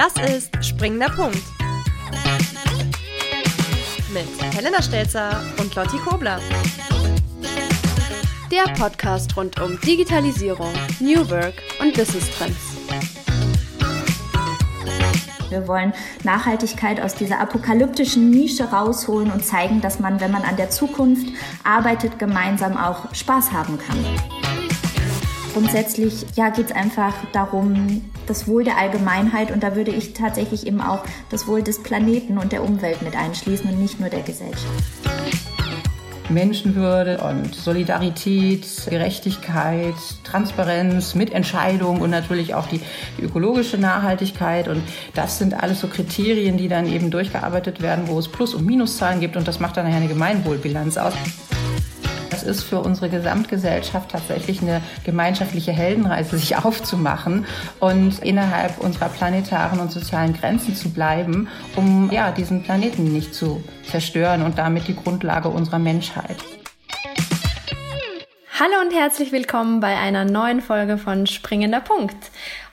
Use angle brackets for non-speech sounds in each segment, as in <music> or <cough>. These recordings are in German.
Das ist Springender Punkt. Mit Helena Stelzer und Lotti Kobler. Der Podcast rund um Digitalisierung, New Work und Business Trends. Wir wollen Nachhaltigkeit aus dieser apokalyptischen Nische rausholen und zeigen, dass man, wenn man an der Zukunft arbeitet, gemeinsam auch Spaß haben kann. Grundsätzlich ja, geht es einfach darum, das Wohl der Allgemeinheit und da würde ich tatsächlich eben auch das Wohl des Planeten und der Umwelt mit einschließen und nicht nur der Gesellschaft. Menschenwürde und Solidarität, Gerechtigkeit, Transparenz, Mitentscheidung und natürlich auch die, die, ökologische Nachhaltigkeit. Und das sind alles so Kriterien, die dann eben durchgearbeitet werden, wo es Plus- und Minuszahlen gibt und das macht dann nachher eine Gemeinwohlbilanz aus das ist für unsere Gesamtgesellschaft tatsächlich eine gemeinschaftliche Heldenreise, sich aufzumachen und innerhalb unserer planetaren und sozialen Grenzen zu bleiben, um ja, diesen Planeten nicht zu zerstören und damit die Grundlage unserer Menschheit. Hallo und herzlich willkommen bei einer neuen Folge von Springender Punkt.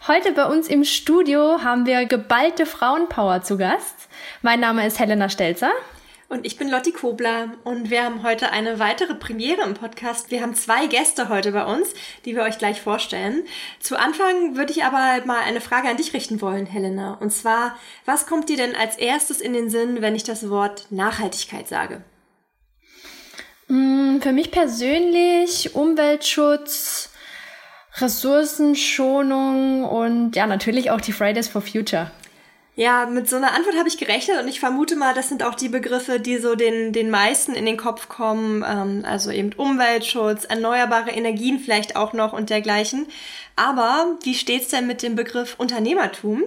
Heute bei uns im Studio haben wir geballte Frauenpower zu Gast. Mein Name ist Helena Stelzer. Und ich bin Lotti Kobler und wir haben heute eine weitere Premiere im Podcast. Wir haben zwei Gäste heute bei uns, die wir euch gleich vorstellen. Zu Anfang würde ich aber mal eine Frage an dich richten wollen, Helena. Und zwar, was kommt dir denn als erstes in den Sinn, wenn ich das Wort Nachhaltigkeit sage? Mm, für mich persönlich Umweltschutz, Ressourcenschonung und ja, natürlich auch die Fridays for Future. Ja, mit so einer Antwort habe ich gerechnet und ich vermute mal, das sind auch die Begriffe, die so den, den meisten in den Kopf kommen. Ähm, also eben Umweltschutz, erneuerbare Energien vielleicht auch noch und dergleichen. Aber wie steht's denn mit dem Begriff Unternehmertum?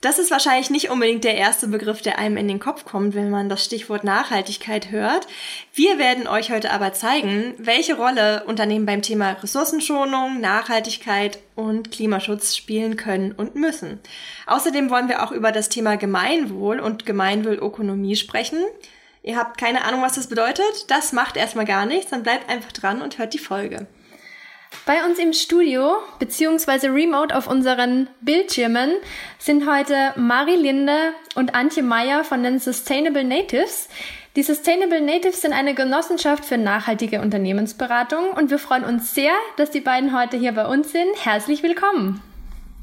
Das ist wahrscheinlich nicht unbedingt der erste Begriff, der einem in den Kopf kommt, wenn man das Stichwort Nachhaltigkeit hört. Wir werden euch heute aber zeigen, welche Rolle Unternehmen beim Thema Ressourcenschonung, Nachhaltigkeit und Klimaschutz spielen können und müssen. Außerdem wollen wir auch über das Thema Gemeinwohl und Gemeinwohlökonomie sprechen. Ihr habt keine Ahnung, was das bedeutet? Das macht erstmal gar nichts, dann bleibt einfach dran und hört die Folge. Bei uns im Studio beziehungsweise remote auf unseren Bildschirmen sind heute Mari Linde und Antje Meyer von den Sustainable Natives. Die Sustainable Natives sind eine Genossenschaft für nachhaltige Unternehmensberatung und wir freuen uns sehr, dass die beiden heute hier bei uns sind. Herzlich willkommen.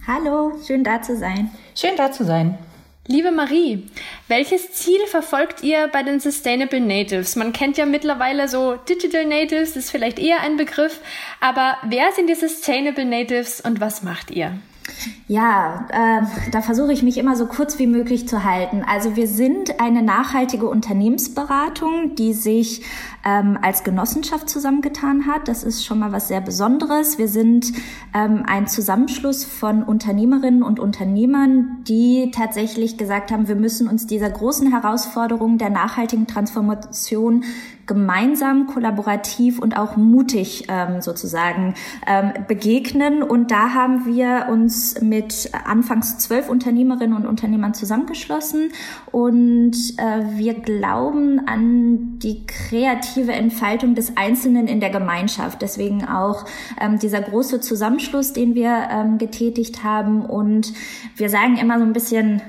Hallo, schön da zu sein. Schön da zu sein. Liebe Marie, welches Ziel verfolgt ihr bei den Sustainable Natives? Man kennt ja mittlerweile so Digital Natives, ist vielleicht eher ein Begriff, aber wer sind die Sustainable Natives und was macht ihr? Ja, äh, da versuche ich mich immer so kurz wie möglich zu halten. Also wir sind eine nachhaltige Unternehmensberatung, die sich ähm, als Genossenschaft zusammengetan hat. Das ist schon mal was sehr Besonderes. Wir sind ähm, ein Zusammenschluss von Unternehmerinnen und Unternehmern, die tatsächlich gesagt haben, wir müssen uns dieser großen Herausforderung der nachhaltigen Transformation gemeinsam, kollaborativ und auch mutig ähm, sozusagen ähm, begegnen. Und da haben wir uns mit anfangs zwölf Unternehmerinnen und Unternehmern zusammengeschlossen und äh, wir glauben an die kreative Entfaltung des Einzelnen in der Gemeinschaft. Deswegen auch ähm, dieser große Zusammenschluss, den wir ähm, getätigt haben. Und wir sagen immer so ein bisschen,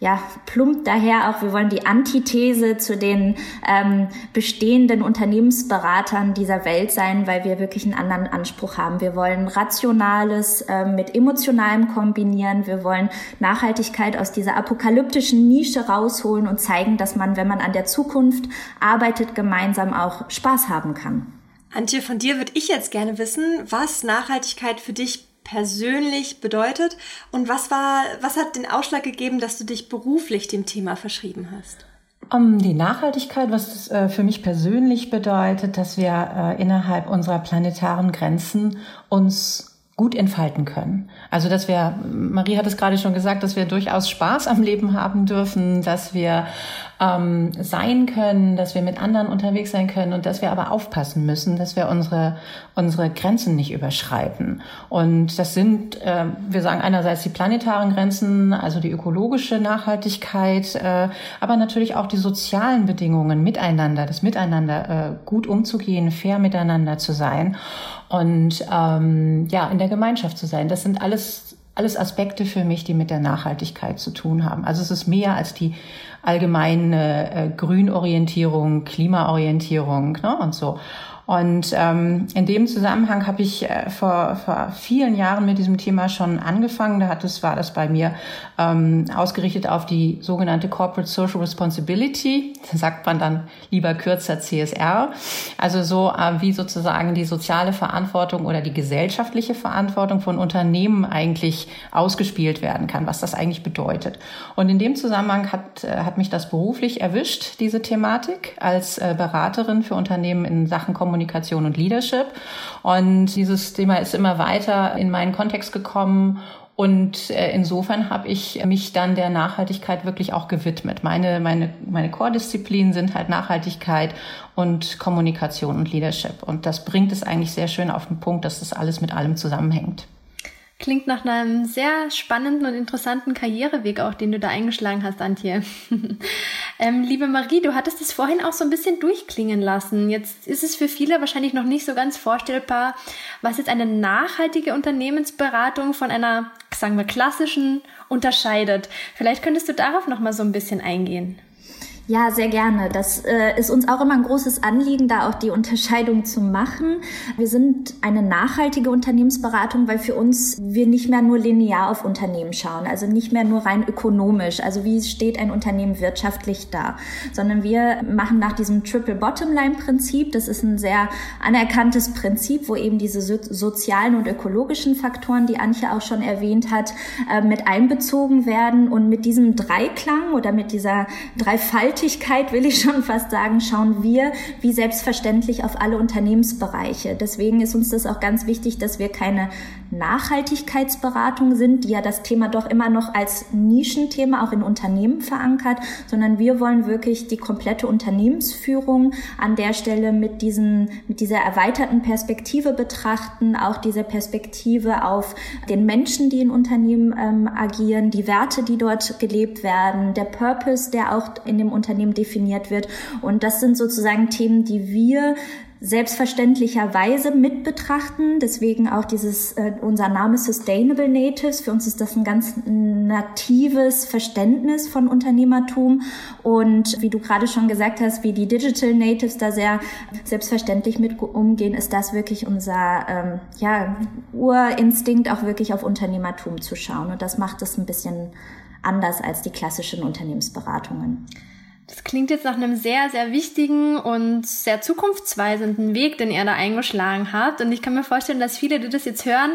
ja, plumpt daher auch, wir wollen die Antithese zu den ähm, bestehenden Unternehmensberatern dieser Welt sein, weil wir wirklich einen anderen Anspruch haben. Wir wollen Rationales äh, mit Emotionalem kombinieren. Wir wollen Nachhaltigkeit aus dieser apokalyptischen Nische rausholen und zeigen, dass man, wenn man an der Zukunft arbeitet, gemeinsam auch Spaß haben kann. Antje, von dir würde ich jetzt gerne wissen, was Nachhaltigkeit für dich persönlich bedeutet und was war, was hat den Ausschlag gegeben, dass du dich beruflich dem Thema verschrieben hast? Um die Nachhaltigkeit, was es äh, für mich persönlich bedeutet, dass wir äh, innerhalb unserer planetaren Grenzen uns gut entfalten können. Also, dass wir, Marie hat es gerade schon gesagt, dass wir durchaus Spaß am Leben haben dürfen, dass wir ähm, sein können, dass wir mit anderen unterwegs sein können und dass wir aber aufpassen müssen, dass wir unsere, unsere Grenzen nicht überschreiten. Und das sind, äh, wir sagen einerseits die planetaren Grenzen, also die ökologische Nachhaltigkeit, äh, aber natürlich auch die sozialen Bedingungen miteinander, das Miteinander äh, gut umzugehen, fair miteinander zu sein und ähm, ja, in der Gemeinschaft zu sein. Das sind alles alles Aspekte für mich, die mit der Nachhaltigkeit zu tun haben. Also es ist mehr als die allgemeine äh, Grünorientierung, Klimaorientierung ne, und so. Und ähm, in dem Zusammenhang habe ich äh, vor, vor vielen Jahren mit diesem Thema schon angefangen. Da hat es, war das bei mir ähm, ausgerichtet auf die sogenannte Corporate Social Responsibility. Da sagt man dann lieber kürzer CSR. Also so äh, wie sozusagen die soziale Verantwortung oder die gesellschaftliche Verantwortung von Unternehmen eigentlich ausgespielt werden kann, was das eigentlich bedeutet. Und in dem Zusammenhang hat, äh, hat mich das beruflich erwischt, diese Thematik, als äh, Beraterin für Unternehmen in Sachen Kommunikation Kommunikation und Leadership. Und dieses Thema ist immer weiter in meinen Kontext gekommen und äh, insofern habe ich mich dann der Nachhaltigkeit wirklich auch gewidmet. Meine, meine, meine Core-Disziplinen sind halt Nachhaltigkeit und Kommunikation und Leadership. Und das bringt es eigentlich sehr schön auf den Punkt, dass das alles mit allem zusammenhängt. Klingt nach einem sehr spannenden und interessanten Karriereweg auch, den du da eingeschlagen hast, Antje. <laughs> ähm, liebe Marie, du hattest es vorhin auch so ein bisschen durchklingen lassen. Jetzt ist es für viele wahrscheinlich noch nicht so ganz vorstellbar, was jetzt eine nachhaltige Unternehmensberatung von einer, sagen wir, klassischen unterscheidet. Vielleicht könntest du darauf noch mal so ein bisschen eingehen. Ja, sehr gerne. Das äh, ist uns auch immer ein großes Anliegen, da auch die Unterscheidung zu machen. Wir sind eine nachhaltige Unternehmensberatung, weil für uns wir nicht mehr nur linear auf Unternehmen schauen, also nicht mehr nur rein ökonomisch, also wie steht ein Unternehmen wirtschaftlich da, sondern wir machen nach diesem Triple Bottom Line Prinzip. Das ist ein sehr anerkanntes Prinzip, wo eben diese so sozialen und ökologischen Faktoren, die Antje auch schon erwähnt hat, äh, mit einbezogen werden und mit diesem Dreiklang oder mit dieser Dreifalt Nachhaltigkeit, will ich schon fast sagen, schauen wir wie selbstverständlich auf alle Unternehmensbereiche. Deswegen ist uns das auch ganz wichtig, dass wir keine Nachhaltigkeitsberatung sind, die ja das Thema doch immer noch als Nischenthema auch in Unternehmen verankert, sondern wir wollen wirklich die komplette Unternehmensführung an der Stelle mit diesen, mit dieser erweiterten Perspektive betrachten, auch diese Perspektive auf den Menschen, die in Unternehmen ähm, agieren, die Werte, die dort gelebt werden, der Purpose, der auch in dem Unternehmen Unternehmen definiert wird. Und das sind sozusagen Themen, die wir selbstverständlicherweise mit betrachten. Deswegen auch dieses, äh, unser Name Sustainable Natives. Für uns ist das ein ganz natives Verständnis von Unternehmertum. Und wie du gerade schon gesagt hast, wie die Digital Natives da sehr selbstverständlich mit umgehen, ist das wirklich unser ähm, ja, Urinstinkt, auch wirklich auf Unternehmertum zu schauen. Und das macht es ein bisschen anders als die klassischen Unternehmensberatungen. Das klingt jetzt nach einem sehr, sehr wichtigen und sehr zukunftsweisenden Weg, den er da eingeschlagen hat. Und ich kann mir vorstellen, dass viele, die das jetzt hören,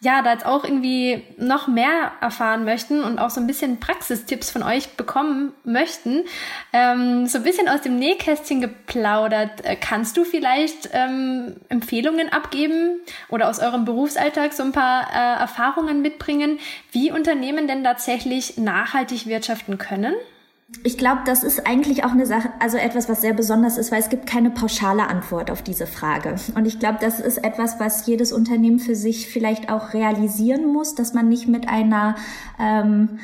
ja, da jetzt auch irgendwie noch mehr erfahren möchten und auch so ein bisschen Praxistipps von euch bekommen möchten. Ähm, so ein bisschen aus dem Nähkästchen geplaudert. Äh, kannst du vielleicht ähm, Empfehlungen abgeben oder aus eurem Berufsalltag so ein paar äh, Erfahrungen mitbringen, wie Unternehmen denn tatsächlich nachhaltig wirtschaften können? Ich glaube, das ist eigentlich auch eine Sache, also etwas, was sehr besonders ist, weil es gibt keine pauschale Antwort auf diese Frage. Und ich glaube, das ist etwas, was jedes Unternehmen für sich vielleicht auch realisieren muss, dass man nicht mit einer ähm,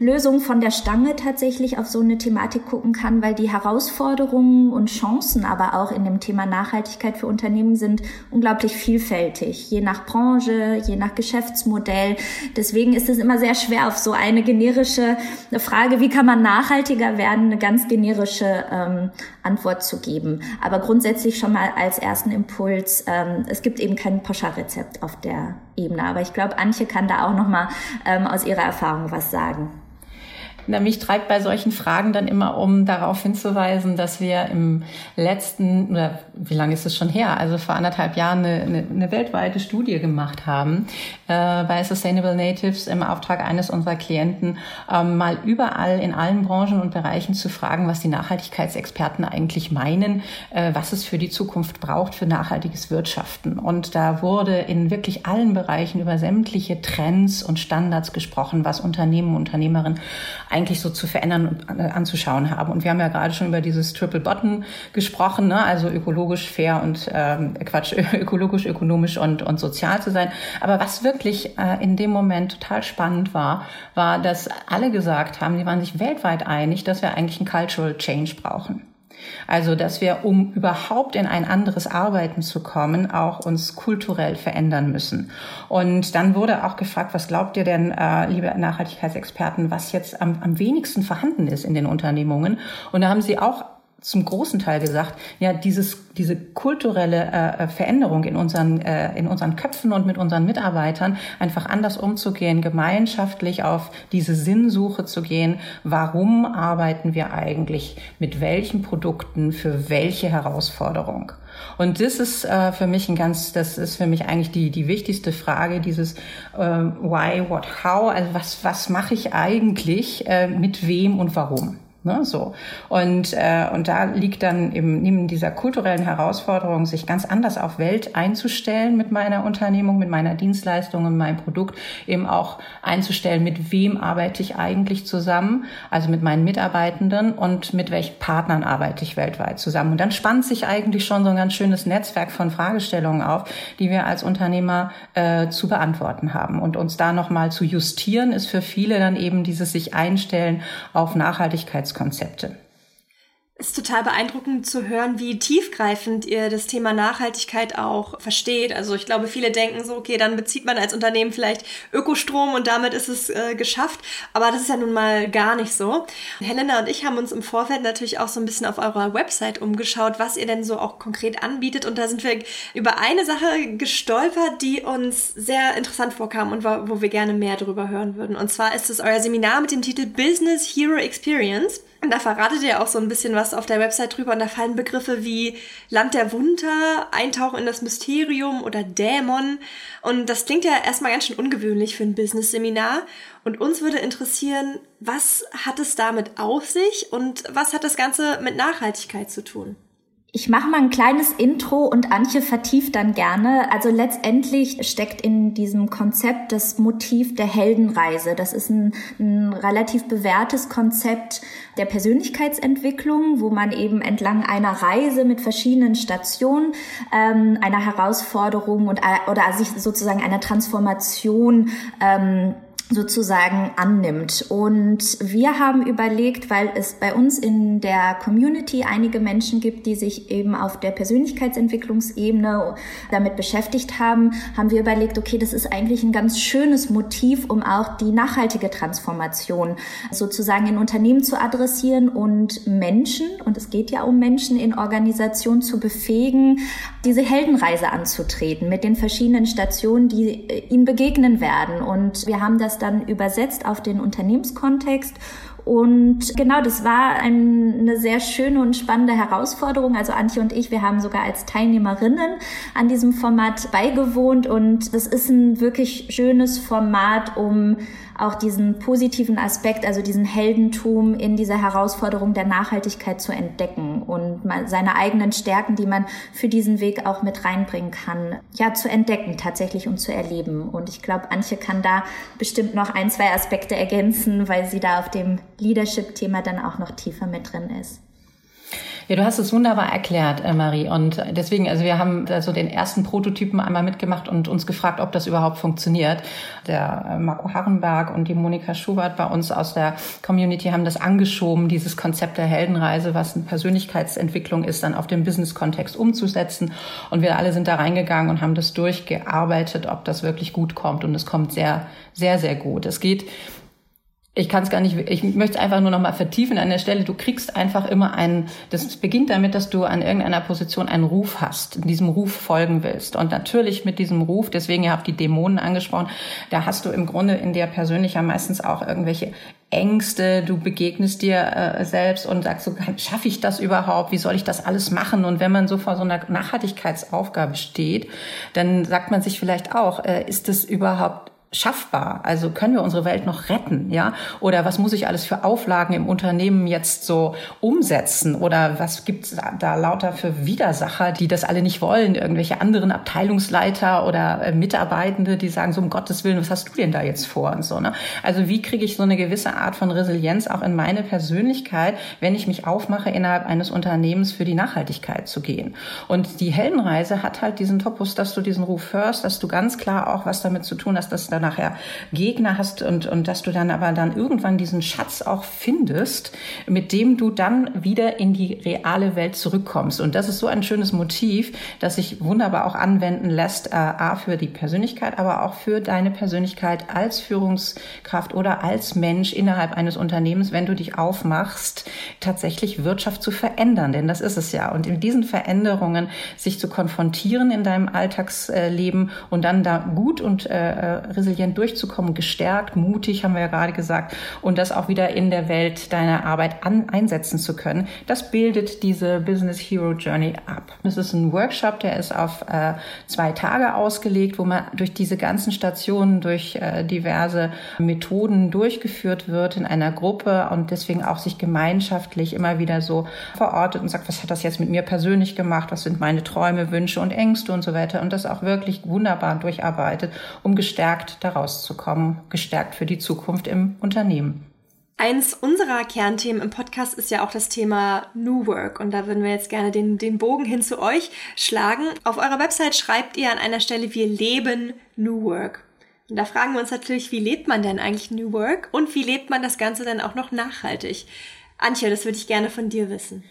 Lösung von der Stange tatsächlich auf so eine Thematik gucken kann, weil die Herausforderungen und Chancen aber auch in dem Thema Nachhaltigkeit für Unternehmen sind unglaublich vielfältig, je nach Branche, je nach Geschäftsmodell. Deswegen ist es immer sehr schwer, auf so eine generische Frage, wie kann man nachhaltiger werden, eine ganz generische ähm, Antwort zu geben. Aber grundsätzlich schon mal als ersten Impuls, ähm, es gibt eben kein Pauschalrezept auf der Ebene. Aber ich glaube, Antje kann da auch noch mal ähm, aus ihrer Erfahrung was sagen. Na, mich treibt bei solchen Fragen dann immer um, darauf hinzuweisen, dass wir im letzten, oder wie lange ist es schon her, also vor anderthalb Jahren eine, eine, eine weltweite Studie gemacht haben äh, bei Sustainable Natives im Auftrag eines unserer Klienten, ähm, mal überall in allen Branchen und Bereichen zu fragen, was die Nachhaltigkeitsexperten eigentlich meinen, äh, was es für die Zukunft braucht für nachhaltiges Wirtschaften. Und da wurde in wirklich allen Bereichen über sämtliche Trends und Standards gesprochen, was Unternehmen und Unternehmerinnen eigentlich so zu verändern und anzuschauen haben. Und wir haben ja gerade schon über dieses Triple Bottom gesprochen, ne? also ökologisch, fair und ähm, Quatsch, <laughs> ökologisch, ökonomisch und, und sozial zu sein. Aber was wirklich äh, in dem Moment total spannend war, war, dass alle gesagt haben, die waren sich weltweit einig, dass wir eigentlich einen Cultural Change brauchen. Also, dass wir, um überhaupt in ein anderes Arbeiten zu kommen, auch uns kulturell verändern müssen. Und dann wurde auch gefragt, was glaubt ihr denn, äh, liebe Nachhaltigkeitsexperten, was jetzt am, am wenigsten vorhanden ist in den Unternehmungen? Und da haben sie auch zum großen Teil gesagt, ja, dieses, diese kulturelle äh, Veränderung in unseren, äh, in unseren Köpfen und mit unseren Mitarbeitern einfach anders umzugehen, gemeinschaftlich auf diese Sinnsuche zu gehen. Warum arbeiten wir eigentlich mit welchen Produkten für welche Herausforderung? Und das ist äh, für mich ein ganz, das ist für mich eigentlich die, die wichtigste Frage, dieses äh, Why, What, How, also was, was mache ich eigentlich, äh, mit wem und warum? Ne, so. Und, äh, und da liegt dann eben neben dieser kulturellen Herausforderung, sich ganz anders auf Welt einzustellen mit meiner Unternehmung, mit meiner Dienstleistung und meinem Produkt, eben auch einzustellen, mit wem arbeite ich eigentlich zusammen, also mit meinen Mitarbeitenden und mit welchen Partnern arbeite ich weltweit zusammen. Und dann spannt sich eigentlich schon so ein ganz schönes Netzwerk von Fragestellungen auf, die wir als Unternehmer äh, zu beantworten haben. Und uns da nochmal zu justieren, ist für viele dann eben dieses sich einstellen auf Nachhaltigkeit Konzepte. Ist total beeindruckend zu hören, wie tiefgreifend ihr das Thema Nachhaltigkeit auch versteht. Also ich glaube, viele denken so, okay, dann bezieht man als Unternehmen vielleicht Ökostrom und damit ist es äh, geschafft. Aber das ist ja nun mal gar nicht so. Helena und ich haben uns im Vorfeld natürlich auch so ein bisschen auf eurer Website umgeschaut, was ihr denn so auch konkret anbietet. Und da sind wir über eine Sache gestolpert, die uns sehr interessant vorkam und wo wir gerne mehr darüber hören würden. Und zwar ist es euer Seminar mit dem Titel Business Hero Experience. Und da verratet ihr auch so ein bisschen was auf der Website drüber und da fallen Begriffe wie Land der Wunder, Eintauchen in das Mysterium oder Dämon. Und das klingt ja erstmal ganz schön ungewöhnlich für ein Business-Seminar. Und uns würde interessieren, was hat es damit auf sich und was hat das Ganze mit Nachhaltigkeit zu tun? Ich mache mal ein kleines Intro und Antje vertieft dann gerne. Also letztendlich steckt in diesem Konzept das Motiv der Heldenreise. Das ist ein, ein relativ bewährtes Konzept der Persönlichkeitsentwicklung, wo man eben entlang einer Reise mit verschiedenen Stationen ähm, einer Herausforderung und äh, oder sich sozusagen einer Transformation ähm, sozusagen annimmt. Und wir haben überlegt, weil es bei uns in der Community einige Menschen gibt, die sich eben auf der Persönlichkeitsentwicklungsebene damit beschäftigt haben, haben wir überlegt, okay, das ist eigentlich ein ganz schönes Motiv, um auch die nachhaltige Transformation sozusagen in Unternehmen zu adressieren und Menschen, und es geht ja um Menschen in Organisationen zu befähigen, diese Heldenreise anzutreten mit den verschiedenen Stationen, die ihnen begegnen werden. Und wir haben das dann übersetzt auf den Unternehmenskontext und genau, das war ein, eine sehr schöne und spannende Herausforderung. Also Antje und ich, wir haben sogar als Teilnehmerinnen an diesem Format beigewohnt und das ist ein wirklich schönes Format, um auch diesen positiven Aspekt, also diesen Heldentum in dieser Herausforderung der Nachhaltigkeit zu entdecken und seine eigenen Stärken, die man für diesen Weg auch mit reinbringen kann, ja, zu entdecken tatsächlich und zu erleben. Und ich glaube, Antje kann da bestimmt noch ein, zwei Aspekte ergänzen, weil sie da auf dem Leadership-Thema dann auch noch tiefer mit drin ist. Ja, du hast es wunderbar erklärt, äh, Marie. Und deswegen, also wir haben da so den ersten Prototypen einmal mitgemacht und uns gefragt, ob das überhaupt funktioniert. Der äh, Marco Harrenberg und die Monika Schubert bei uns aus der Community haben das angeschoben, dieses Konzept der Heldenreise, was eine Persönlichkeitsentwicklung ist, dann auf den Business-Kontext umzusetzen. Und wir alle sind da reingegangen und haben das durchgearbeitet, ob das wirklich gut kommt. Und es kommt sehr, sehr, sehr gut. Es geht ich kann es gar nicht, ich möchte es einfach nur noch mal vertiefen an der Stelle. Du kriegst einfach immer einen, das beginnt damit, dass du an irgendeiner Position einen Ruf hast, diesem Ruf folgen willst. Und natürlich mit diesem Ruf, deswegen ihr habt die Dämonen angesprochen, da hast du im Grunde in dir persönlich ja meistens auch irgendwelche Ängste, du begegnest dir äh, selbst und sagst so, schaffe ich das überhaupt? Wie soll ich das alles machen? Und wenn man so vor so einer Nachhaltigkeitsaufgabe steht, dann sagt man sich vielleicht auch, äh, ist das überhaupt schaffbar? Also können wir unsere Welt noch retten, ja? Oder was muss ich alles für Auflagen im Unternehmen jetzt so umsetzen? Oder was gibt's da lauter für Widersacher, die das alle nicht wollen? Irgendwelche anderen Abteilungsleiter oder äh, Mitarbeitende, die sagen so um Gottes Willen, was hast du denn da jetzt vor und so, ne? Also wie kriege ich so eine gewisse Art von Resilienz auch in meine Persönlichkeit, wenn ich mich aufmache, innerhalb eines Unternehmens für die Nachhaltigkeit zu gehen? Und die Heldenreise hat halt diesen Topos, dass du diesen Ruf hörst, dass du ganz klar auch was damit zu tun hast, dass da nachher Gegner hast und, und dass du dann aber dann irgendwann diesen Schatz auch findest, mit dem du dann wieder in die reale Welt zurückkommst. Und das ist so ein schönes Motiv, das sich wunderbar auch anwenden lässt, äh, A, für die Persönlichkeit, aber auch für deine Persönlichkeit als Führungskraft oder als Mensch innerhalb eines Unternehmens, wenn du dich aufmachst, tatsächlich Wirtschaft zu verändern. Denn das ist es ja. Und in diesen Veränderungen sich zu konfrontieren in deinem Alltagsleben und dann da gut und äh, resilient durchzukommen, gestärkt, mutig, haben wir ja gerade gesagt, und das auch wieder in der Welt deiner Arbeit an, einsetzen zu können, das bildet diese Business Hero Journey ab. Es ist ein Workshop, der ist auf äh, zwei Tage ausgelegt, wo man durch diese ganzen Stationen, durch äh, diverse Methoden durchgeführt wird in einer Gruppe und deswegen auch sich gemeinschaftlich immer wieder so verortet und sagt, was hat das jetzt mit mir persönlich gemacht, was sind meine Träume, Wünsche und Ängste und so weiter und das auch wirklich wunderbar durcharbeitet, um gestärkt daraus zu kommen, gestärkt für die Zukunft im Unternehmen. Eins unserer Kernthemen im Podcast ist ja auch das Thema New Work. Und da würden wir jetzt gerne den, den Bogen hin zu euch schlagen. Auf eurer Website schreibt ihr an einer Stelle, wir leben New Work. Und da fragen wir uns natürlich, wie lebt man denn eigentlich New Work? Und wie lebt man das Ganze dann auch noch nachhaltig? Antje, das würde ich gerne von dir wissen.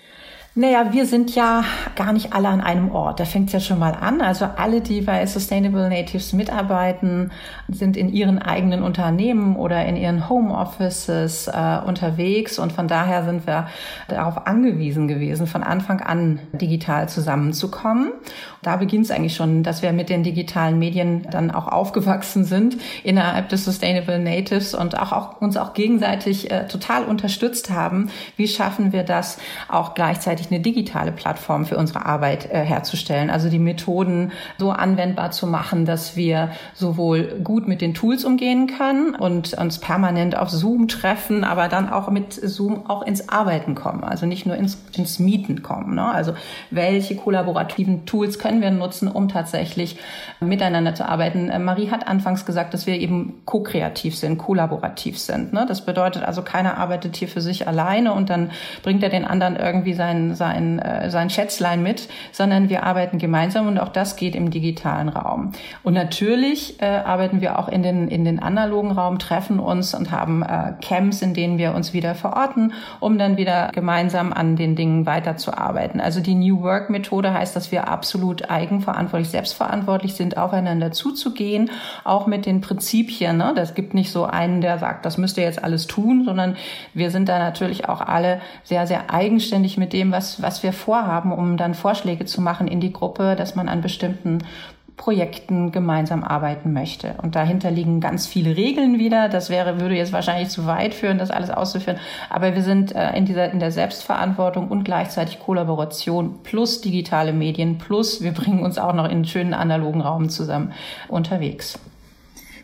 Naja, wir sind ja gar nicht alle an einem Ort. Da fängt es ja schon mal an. Also alle, die bei Sustainable Natives mitarbeiten, sind in ihren eigenen Unternehmen oder in ihren Homeoffices äh, unterwegs. Und von daher sind wir darauf angewiesen gewesen, von Anfang an digital zusammenzukommen. Da beginnt es eigentlich schon, dass wir mit den digitalen Medien dann auch aufgewachsen sind innerhalb des Sustainable Natives und auch, auch uns auch gegenseitig äh, total unterstützt haben. Wie schaffen wir das auch gleichzeitig eine digitale Plattform für unsere Arbeit äh, herzustellen. Also die Methoden so anwendbar zu machen, dass wir sowohl gut mit den Tools umgehen können und uns permanent auf Zoom treffen, aber dann auch mit Zoom auch ins Arbeiten kommen. Also nicht nur ins, ins Mieten kommen. Ne? Also welche kollaborativen Tools können wir nutzen, um tatsächlich miteinander zu arbeiten? Äh, Marie hat anfangs gesagt, dass wir eben ko-kreativ sind, kollaborativ sind. Ne? Das bedeutet also, keiner arbeitet hier für sich alleine und dann bringt er den anderen irgendwie seinen, sein, äh, sein Schätzlein mit, sondern wir arbeiten gemeinsam und auch das geht im digitalen Raum. Und natürlich äh, arbeiten wir auch in den, in den analogen Raum, treffen uns und haben äh, Camps, in denen wir uns wieder verorten, um dann wieder gemeinsam an den Dingen weiterzuarbeiten. Also die New Work Methode heißt, dass wir absolut eigenverantwortlich, selbstverantwortlich sind, aufeinander zuzugehen, auch mit den Prinzipien. Ne? Das gibt nicht so einen, der sagt, das müsst ihr jetzt alles tun, sondern wir sind da natürlich auch alle sehr, sehr eigenständig mit dem, was was, wir vorhaben, um dann Vorschläge zu machen in die Gruppe, dass man an bestimmten Projekten gemeinsam arbeiten möchte. Und dahinter liegen ganz viele Regeln wieder. Das wäre, würde jetzt wahrscheinlich zu weit führen, das alles auszuführen. Aber wir sind äh, in dieser, in der Selbstverantwortung und gleichzeitig Kollaboration plus digitale Medien plus wir bringen uns auch noch in einen schönen analogen Raum zusammen unterwegs.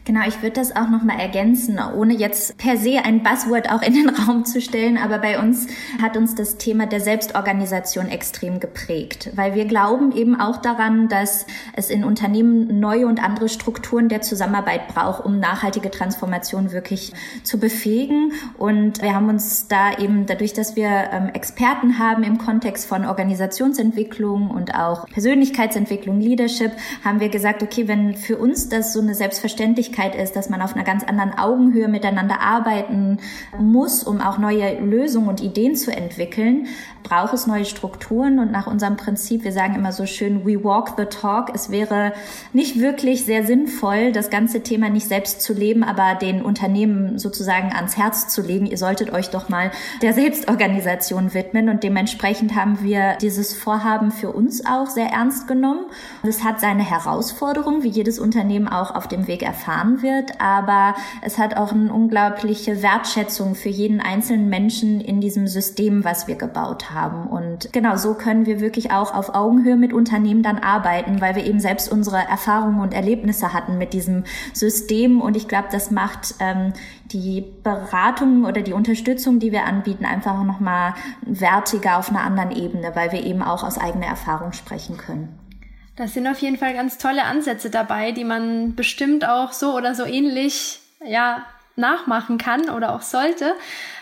Genau, ich würde das auch nochmal ergänzen, ohne jetzt per se ein Buzzword auch in den <laughs> Raum zu stellen, aber bei uns hat uns das Thema der Selbstorganisation extrem geprägt, weil wir glauben eben auch daran, dass es in Unternehmen neue und andere Strukturen der Zusammenarbeit braucht, um nachhaltige Transformation wirklich zu befähigen. Und wir haben uns da eben dadurch, dass wir ähm, Experten haben im Kontext von Organisationsentwicklung und auch Persönlichkeitsentwicklung, Leadership, haben wir gesagt, okay, wenn für uns das so eine Selbstverständlichkeit Möglichkeit ist, dass man auf einer ganz anderen Augenhöhe miteinander arbeiten muss, um auch neue Lösungen und Ideen zu entwickeln, braucht es neue Strukturen und nach unserem Prinzip, wir sagen immer so schön, we walk the talk. Es wäre nicht wirklich sehr sinnvoll, das ganze Thema nicht selbst zu leben, aber den Unternehmen sozusagen ans Herz zu legen. Ihr solltet euch doch mal der Selbstorganisation widmen und dementsprechend haben wir dieses Vorhaben für uns auch sehr ernst genommen. Es hat seine Herausforderungen, wie jedes Unternehmen auch auf dem Weg erfahren wird, aber es hat auch eine unglaubliche Wertschätzung für jeden einzelnen Menschen in diesem System, was wir gebaut haben haben. Und genau so können wir wirklich auch auf Augenhöhe mit Unternehmen dann arbeiten, weil wir eben selbst unsere Erfahrungen und Erlebnisse hatten mit diesem System. Und ich glaube, das macht ähm, die Beratung oder die Unterstützung, die wir anbieten, einfach nochmal wertiger auf einer anderen Ebene, weil wir eben auch aus eigener Erfahrung sprechen können. Das sind auf jeden Fall ganz tolle Ansätze dabei, die man bestimmt auch so oder so ähnlich ja, nachmachen kann oder auch sollte.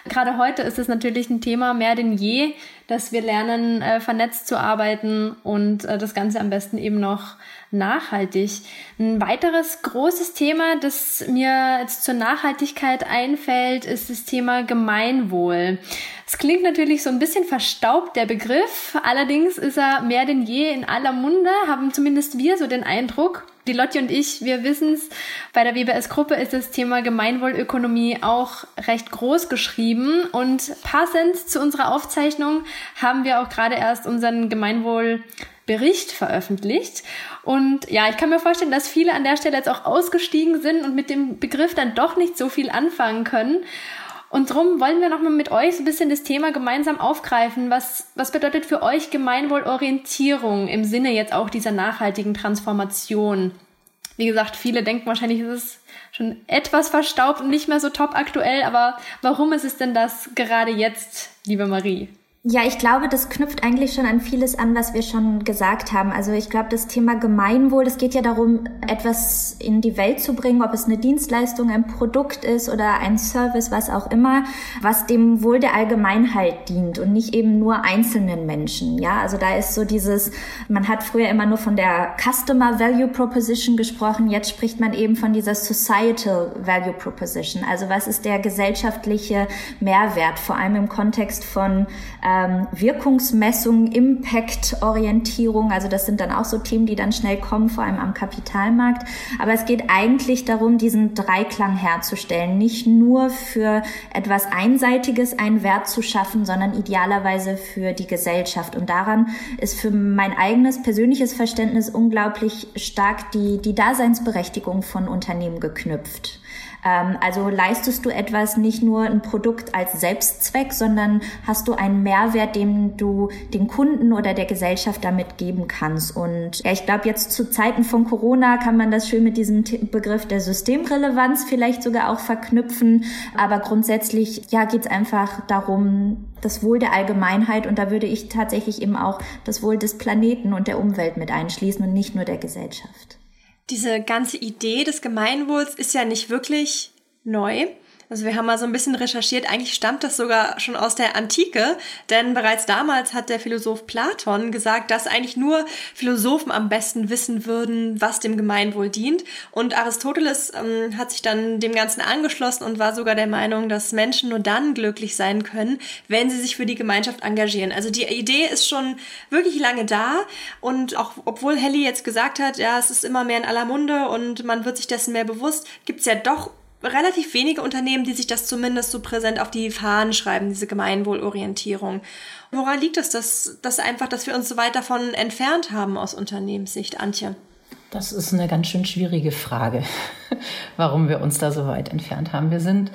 Gerade heute ist es natürlich ein Thema mehr denn je, dass wir lernen, äh, vernetzt zu arbeiten und äh, das Ganze am besten eben noch nachhaltig. Ein weiteres großes Thema, das mir jetzt zur Nachhaltigkeit einfällt, ist das Thema Gemeinwohl. Es klingt natürlich so ein bisschen verstaubt, der Begriff. Allerdings ist er mehr denn je in aller Munde, haben zumindest wir so den Eindruck. Die Lotti und ich, wir wissen es, bei der WBS-Gruppe ist das Thema Gemeinwohlökonomie auch recht groß geschrieben. Und passend zu unserer Aufzeichnung haben wir auch gerade erst unseren Gemeinwohlbericht veröffentlicht. Und ja, ich kann mir vorstellen, dass viele an der Stelle jetzt auch ausgestiegen sind und mit dem Begriff dann doch nicht so viel anfangen können. Und darum wollen wir nochmal mit euch so ein bisschen das Thema gemeinsam aufgreifen. Was, was bedeutet für euch Gemeinwohlorientierung im Sinne jetzt auch dieser nachhaltigen Transformation? Wie gesagt, viele denken wahrscheinlich, es ist schon etwas verstaubt und nicht mehr so top aktuell, aber warum ist es denn das gerade jetzt, liebe Marie? Ja, ich glaube, das knüpft eigentlich schon an vieles an, was wir schon gesagt haben. Also ich glaube, das Thema Gemeinwohl, es geht ja darum, etwas in die Welt zu bringen, ob es eine Dienstleistung, ein Produkt ist oder ein Service, was auch immer, was dem Wohl der Allgemeinheit dient und nicht eben nur einzelnen Menschen. Ja, also da ist so dieses, man hat früher immer nur von der Customer Value Proposition gesprochen, jetzt spricht man eben von dieser Societal Value Proposition. Also was ist der gesellschaftliche Mehrwert, vor allem im Kontext von ähm, Wirkungsmessung, Impact-Orientierung. Also das sind dann auch so Themen, die dann schnell kommen, vor allem am Kapitalmarkt. Aber es geht eigentlich darum, diesen Dreiklang herzustellen. Nicht nur für etwas Einseitiges einen Wert zu schaffen, sondern idealerweise für die Gesellschaft. Und daran ist für mein eigenes persönliches Verständnis unglaublich stark die, die Daseinsberechtigung von Unternehmen geknüpft. Ähm, also leistest du etwas nicht nur ein Produkt als Selbstzweck, sondern hast du einen Mehrwert, den du den Kunden oder der Gesellschaft damit geben kannst. Und ja, ich glaube, jetzt zu Zeiten von Corona kann man das schön mit diesem Begriff der Systemrelevanz vielleicht sogar auch verknüpfen. Aber grundsätzlich, ja, geht es einfach darum, das Wohl der Allgemeinheit und da würde ich tatsächlich eben auch das Wohl des Planeten und der Umwelt mit einschließen und nicht nur der Gesellschaft diese ganze Idee des Gemeinwohls ist ja nicht wirklich neu. Also wir haben mal so ein bisschen recherchiert, eigentlich stammt das sogar schon aus der Antike, denn bereits damals hat der Philosoph Platon gesagt, dass eigentlich nur Philosophen am besten wissen würden, was dem Gemeinwohl dient. Und Aristoteles ähm, hat sich dann dem Ganzen angeschlossen und war sogar der Meinung, dass Menschen nur dann glücklich sein können, wenn sie sich für die Gemeinschaft engagieren. Also die Idee ist schon wirklich lange da und auch obwohl Helly jetzt gesagt hat, ja, es ist immer mehr in aller Munde und man wird sich dessen mehr bewusst, gibt es ja doch relativ wenige Unternehmen, die sich das zumindest so präsent auf die Fahnen schreiben, diese Gemeinwohlorientierung. Woran liegt es, dass, dass einfach, dass wir uns so weit davon entfernt haben aus Unternehmenssicht, Antje? Das ist eine ganz schön schwierige Frage, <laughs> warum wir uns da so weit entfernt haben. Wir sind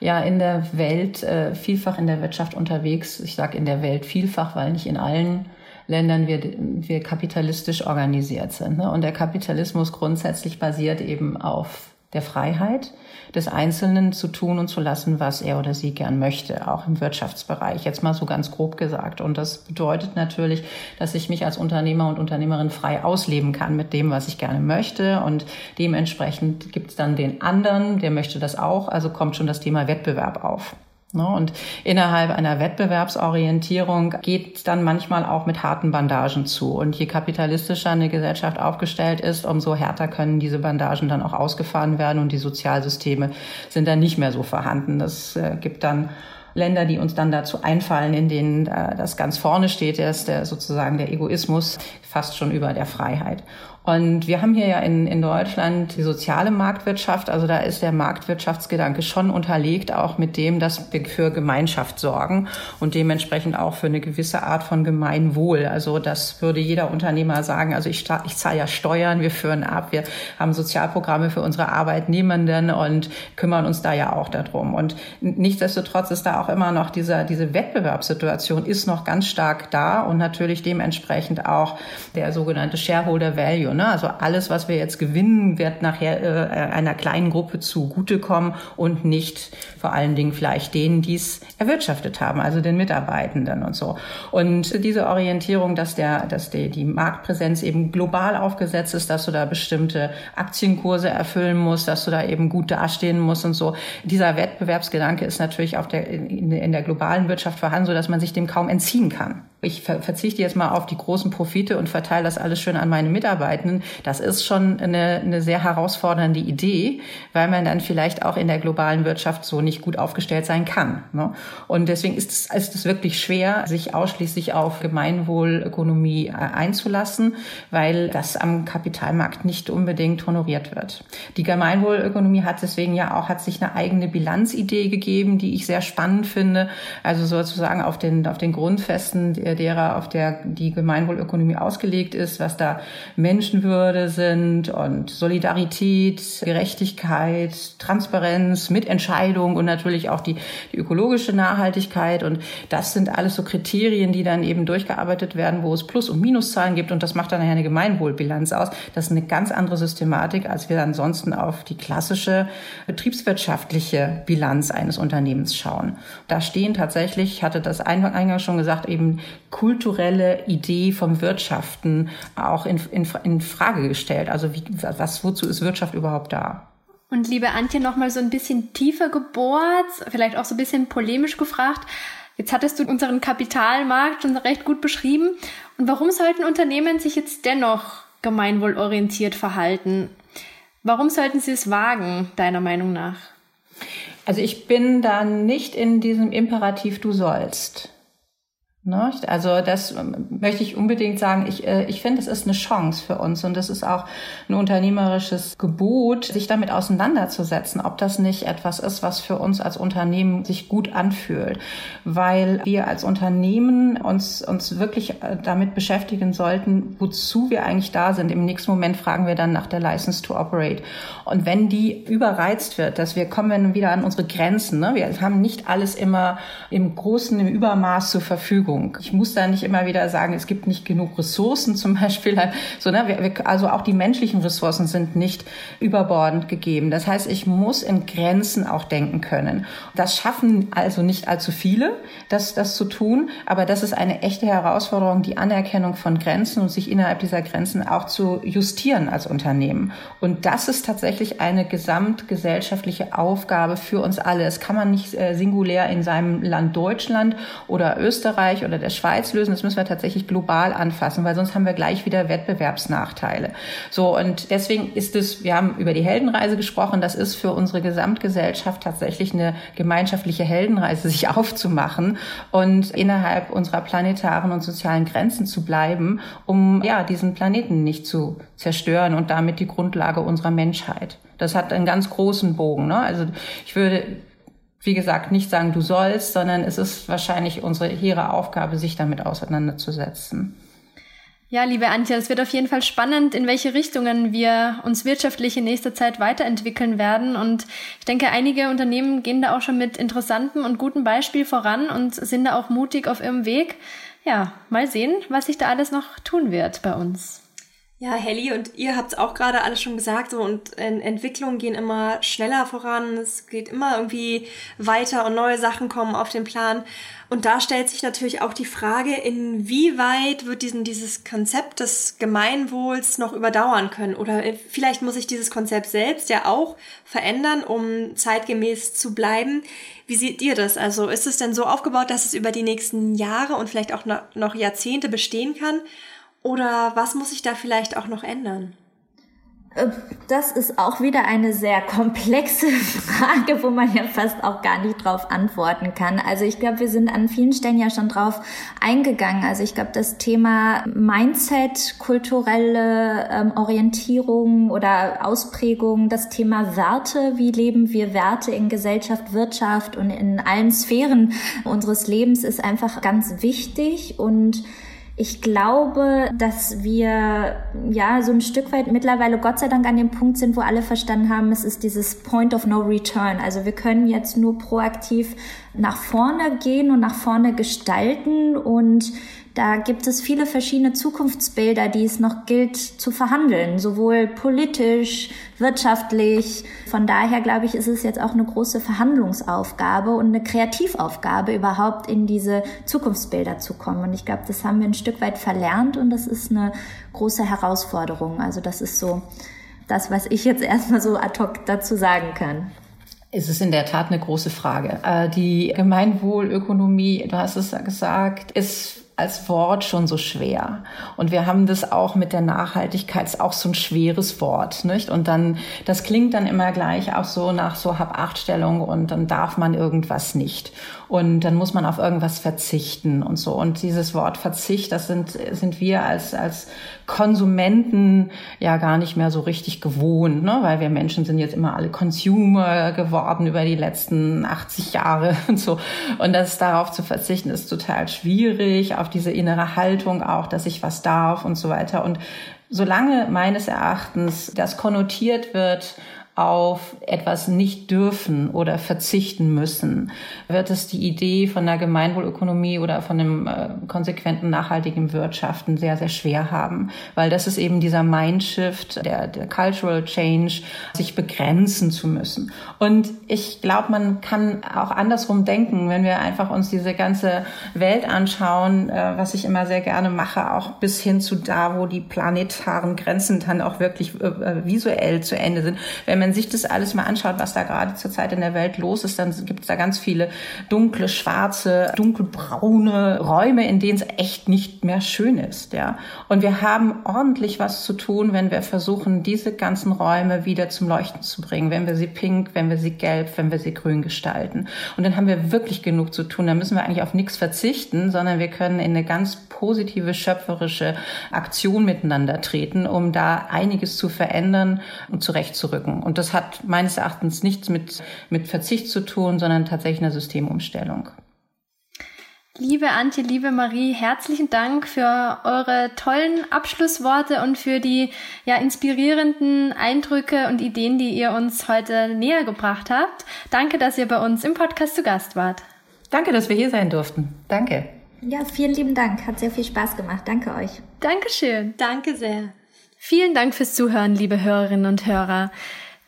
ja in der Welt äh, vielfach in der Wirtschaft unterwegs. Ich sage in der Welt vielfach, weil nicht in allen Ländern wir, wir kapitalistisch organisiert sind. Ne? Und der Kapitalismus grundsätzlich basiert eben auf der Freiheit des Einzelnen zu tun und zu lassen, was er oder sie gern möchte, auch im Wirtschaftsbereich, jetzt mal so ganz grob gesagt. Und das bedeutet natürlich, dass ich mich als Unternehmer und Unternehmerin frei ausleben kann mit dem, was ich gerne möchte. Und dementsprechend gibt es dann den anderen, der möchte das auch. Also kommt schon das Thema Wettbewerb auf. Ne? Und innerhalb einer Wettbewerbsorientierung geht dann manchmal auch mit harten Bandagen zu. Und je kapitalistischer eine Gesellschaft aufgestellt ist, umso härter können diese Bandagen dann auch ausgefahren werden und die Sozialsysteme sind dann nicht mehr so vorhanden. Das äh, gibt dann Länder, die uns dann dazu einfallen, in denen äh, das ganz vorne steht, ist der sozusagen der Egoismus fast schon über der Freiheit. Und wir haben hier ja in, in Deutschland die soziale Marktwirtschaft. Also da ist der Marktwirtschaftsgedanke schon unterlegt, auch mit dem, dass wir für Gemeinschaft sorgen und dementsprechend auch für eine gewisse Art von Gemeinwohl. Also das würde jeder Unternehmer sagen. Also ich, ich zahle ja Steuern, wir führen ab, wir haben Sozialprogramme für unsere Arbeitnehmenden und kümmern uns da ja auch darum. Und nichtsdestotrotz ist da auch immer noch dieser, diese Wettbewerbssituation ist noch ganz stark da und natürlich dementsprechend auch der sogenannte Shareholder Value Ne? Also alles, was wir jetzt gewinnen, wird nachher äh, einer kleinen Gruppe zugutekommen und nicht vor allen Dingen vielleicht denen, die es erwirtschaftet haben, also den Mitarbeitenden und so. Und diese Orientierung, dass der, dass die, die Marktpräsenz eben global aufgesetzt ist, dass du da bestimmte Aktienkurse erfüllen musst, dass du da eben gut dastehen musst und so. Dieser Wettbewerbsgedanke ist natürlich auf der, in, in der globalen Wirtschaft vorhanden, so dass man sich dem kaum entziehen kann ich verzichte jetzt mal auf die großen Profite und verteile das alles schön an meine Mitarbeitenden. Das ist schon eine, eine sehr herausfordernde Idee, weil man dann vielleicht auch in der globalen Wirtschaft so nicht gut aufgestellt sein kann. Ne? Und deswegen ist es, ist es wirklich schwer, sich ausschließlich auf Gemeinwohlökonomie äh, einzulassen, weil das am Kapitalmarkt nicht unbedingt honoriert wird. Die Gemeinwohlökonomie hat deswegen ja auch, hat sich eine eigene Bilanzidee gegeben, die ich sehr spannend finde. Also sozusagen auf den, auf den Grundfesten derer, auf der die Gemeinwohlökonomie ausgelegt ist, was da Menschenwürde sind und Solidarität, Gerechtigkeit, Transparenz, Mitentscheidung und natürlich auch die, die ökologische Nachhaltigkeit. Und das sind alles so Kriterien, die dann eben durchgearbeitet werden, wo es Plus- und Minuszahlen gibt. Und das macht dann nachher eine Gemeinwohlbilanz aus. Das ist eine ganz andere Systematik, als wir ansonsten auf die klassische betriebswirtschaftliche Bilanz eines Unternehmens schauen. Da stehen tatsächlich, ich hatte das eingangs schon gesagt, eben kulturelle Idee vom Wirtschaften auch in, in, in Frage gestellt. Also wie, was, wozu ist Wirtschaft überhaupt da? Und liebe Antje, noch mal so ein bisschen tiefer gebohrt, vielleicht auch so ein bisschen polemisch gefragt. Jetzt hattest du unseren Kapitalmarkt schon recht gut beschrieben. Und warum sollten Unternehmen sich jetzt dennoch gemeinwohlorientiert verhalten? Warum sollten sie es wagen, deiner Meinung nach? Also ich bin da nicht in diesem Imperativ du sollst. Ne? Also das ähm, möchte ich unbedingt sagen. Ich, äh, ich finde, es ist eine Chance für uns und es ist auch ein unternehmerisches Gebot, sich damit auseinanderzusetzen, ob das nicht etwas ist, was für uns als Unternehmen sich gut anfühlt, weil wir als Unternehmen uns, uns wirklich äh, damit beschäftigen sollten, wozu wir eigentlich da sind. Im nächsten Moment fragen wir dann nach der License to Operate. Und wenn die überreizt wird, dass wir kommen wieder an unsere Grenzen, ne? wir haben nicht alles immer im großen, im Übermaß zur Verfügung. Verfügung. Ich muss da nicht immer wieder sagen, es gibt nicht genug Ressourcen zum <laughs> Beispiel. So, ne, also auch die menschlichen Ressourcen sind nicht überbordend gegeben. Das heißt, ich muss in Grenzen auch denken können. Das schaffen also nicht allzu viele, das, das zu tun. Aber das ist eine echte Herausforderung, die Anerkennung von Grenzen und sich innerhalb dieser Grenzen auch zu justieren als Unternehmen. Und das ist tatsächlich eine gesamtgesellschaftliche Aufgabe für uns alle. Es kann man nicht äh, singulär in seinem Land Deutschland oder Österreich oder der Schweiz lösen. Das müssen wir tatsächlich global anfassen, weil sonst haben wir gleich wieder Wettbewerbsnachteile. So, und deswegen ist es, wir haben über die Heldenreise gesprochen, das ist für unsere Gesamtgesellschaft tatsächlich eine gemeinschaftliche Heldenreise, sich <laughs> aufzumachen und innerhalb unserer planetaren und sozialen Grenzen zu bleiben, um ja diesen Planeten nicht zu zerstören und damit die Grundlage unserer Menschheit. Das hat einen ganz großen Bogen. Ne? Also ich würde wie gesagt, nicht sagen, du sollst, sondern es ist wahrscheinlich unsere hehre Aufgabe, sich damit auseinanderzusetzen. Ja, liebe Antje, es wird auf jeden Fall spannend, in welche Richtungen wir uns wirtschaftlich in nächster Zeit weiterentwickeln werden. Und ich denke, einige Unternehmen gehen da auch schon mit interessantem und gutem Beispiel voran und sind da auch mutig auf ihrem Weg. Ja, mal sehen, was sich da alles noch tun wird bei uns. Ja, Helly, und ihr habt es auch gerade alles schon gesagt, so und Entwicklungen gehen immer schneller voran, es geht immer irgendwie weiter und neue Sachen kommen auf den Plan. Und da stellt sich natürlich auch die Frage, inwieweit wird diesen, dieses Konzept des Gemeinwohls noch überdauern können? Oder vielleicht muss sich dieses Konzept selbst ja auch verändern, um zeitgemäß zu bleiben. Wie seht ihr das? Also ist es denn so aufgebaut, dass es über die nächsten Jahre und vielleicht auch noch Jahrzehnte bestehen kann? Oder was muss sich da vielleicht auch noch ändern? Äh, das ist auch wieder eine sehr komplexe <laughs> Frage, wo man ja fast auch gar nicht drauf antworten kann. Also ich glaube, wir sind an vielen Stellen ja schon drauf eingegangen. Also ich glaube, das Thema Mindset, kulturelle ähm, Orientierung oder Ausprägung, das Thema Werte, wie leben wir Werte in Gesellschaft, Wirtschaft und in allen Sphären unseres Lebens ist einfach ganz wichtig und ich glaube, dass wir ja so ein Stück weit mittlerweile Gott sei Dank an dem Punkt sind, wo alle verstanden haben, es ist dieses Point of No Return. Also wir können jetzt nur proaktiv nach vorne gehen und nach vorne gestalten und Da gibt es viele verschiedene Zukunftsbilder, die es noch gilt zu verhandeln, sowohl politisch, wirtschaftlich. Von daher glaube ich, ist es jetzt auch eine große Verhandlungsaufgabe und eine Kreativaufgabe, überhaupt in diese Zukunftsbilder zu kommen. Und ich glaube, das haben wir ein Stück weit verlernt und das ist eine große Herausforderung. Also das ist so das, was ich jetzt <laughs> erstmal so ad hoc dazu sagen kann. Es ist in der Tat eine große Frage. Äh, die Gemeinwohlökonomie, du hast es gesagt, ist als Wort schon so schwer. Und wir haben das auch mit der Nachhaltigkeit, ist auch so ein schweres Wort, nicht? Und dann, das klingt dann immer gleich auch so nach so Hab-Acht-Stellung und dann darf man irgendwas nicht und dann muss man auf irgendwas verzichten und so. Und dieses Wort Verzicht, das sind, sind wir als, als Konsumenten ja gar nicht mehr so richtig gewohnt, ne? weil wir Menschen sind jetzt immer alle Consumer geworden über die letzten 80 Jahre <laughs> und so. Und das darauf zu verzichten ist total schwierig, auf diese innere Haltung auch, dass ich was darf und so weiter. Und solange meines Erachtens das konnotiert wird, auf etwas nicht dürfen oder verzichten müssen, wird es die Idee von der Gemeinwohlökonomie oder von einem äh, konsequenten nachhaltigen Wirtschaften sehr, sehr schwer haben. Weil das ist eben dieser Mindshift, der, der Cultural Change, sich begrenzen zu müssen. Und ich glaube, man kann auch andersrum denken, wenn wir einfach uns diese ganze Welt anschauen, äh, was ich immer sehr gerne mache, auch bis hin zu da, wo die planetaren Grenzen dann auch wirklich äh, visuell zu Ende sind. Wenn man man sich das alles mal anschaut, was da gerade zurzeit in der Welt los ist, dann gibt es da ganz viele dunkle, schwarze, dunkelbraune Räume, in denen es echt nicht mehr schön ist. Ja. Und wir haben ordentlich was zu tun, wenn wir versuchen, diese ganzen Räume wieder zum Leuchten zu bringen, wenn wir sie pink, wenn wir sie gelb, wenn wir sie grün gestalten. Und dann haben wir wirklich genug zu tun. Da müssen wir eigentlich auf nichts verzichten, sondern wir können in eine ganz positive, schöpferische Aktion miteinander treten, um da einiges zu verändern und zurechtzurücken. Und das hat meines Erachtens nichts mit, mit Verzicht zu tun, sondern tatsächlich eine Systemumstellung. Liebe Antje, liebe Marie, herzlichen Dank für eure tollen Abschlussworte und für die ja inspirierenden Eindrücke und Ideen, die ihr uns heute näher gebracht habt. Danke, dass ihr bei uns im Podcast zu Gast wart. Danke, dass wir hier sein durften. Danke. Ja, vielen lieben Dank. Hat sehr viel Spaß gemacht. Danke euch. Dankeschön. Danke sehr. Vielen Dank fürs Zuhören, liebe Hörerinnen und Hörer.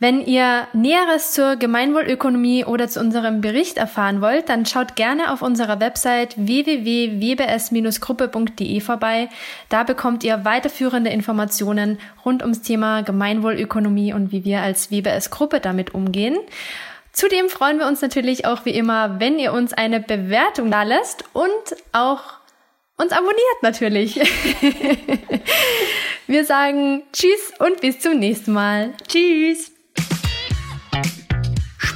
Wenn ihr Näheres zur Gemeinwohlökonomie oder zu unserem Bericht erfahren wollt, dann schaut gerne auf unserer Website www.wbs-gruppe.de vorbei. Da bekommt ihr weiterführende Informationen rund ums Thema Gemeinwohlökonomie und wie wir als WBS-Gruppe damit umgehen. Zudem freuen wir uns natürlich auch wie immer, wenn ihr uns eine Bewertung da lässt und auch uns abonniert natürlich. <laughs> wir sagen Tschüss und bis zum nächsten Mal. Tschüss.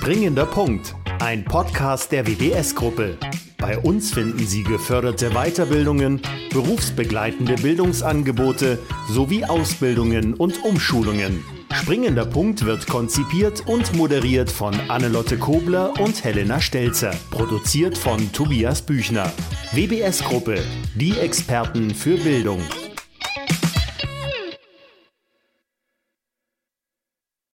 Springender Punkt, ein Podcast der WBS-Gruppe. Bei uns finden Sie geförderte Weiterbildungen, berufsbegleitende Bildungsangebote sowie Ausbildungen und Umschulungen. Springender Punkt wird konzipiert und moderiert von Annelotte Kobler und Helena Stelzer. Produziert von Tobias Büchner. WBS Gruppe, die Experten für Bildung.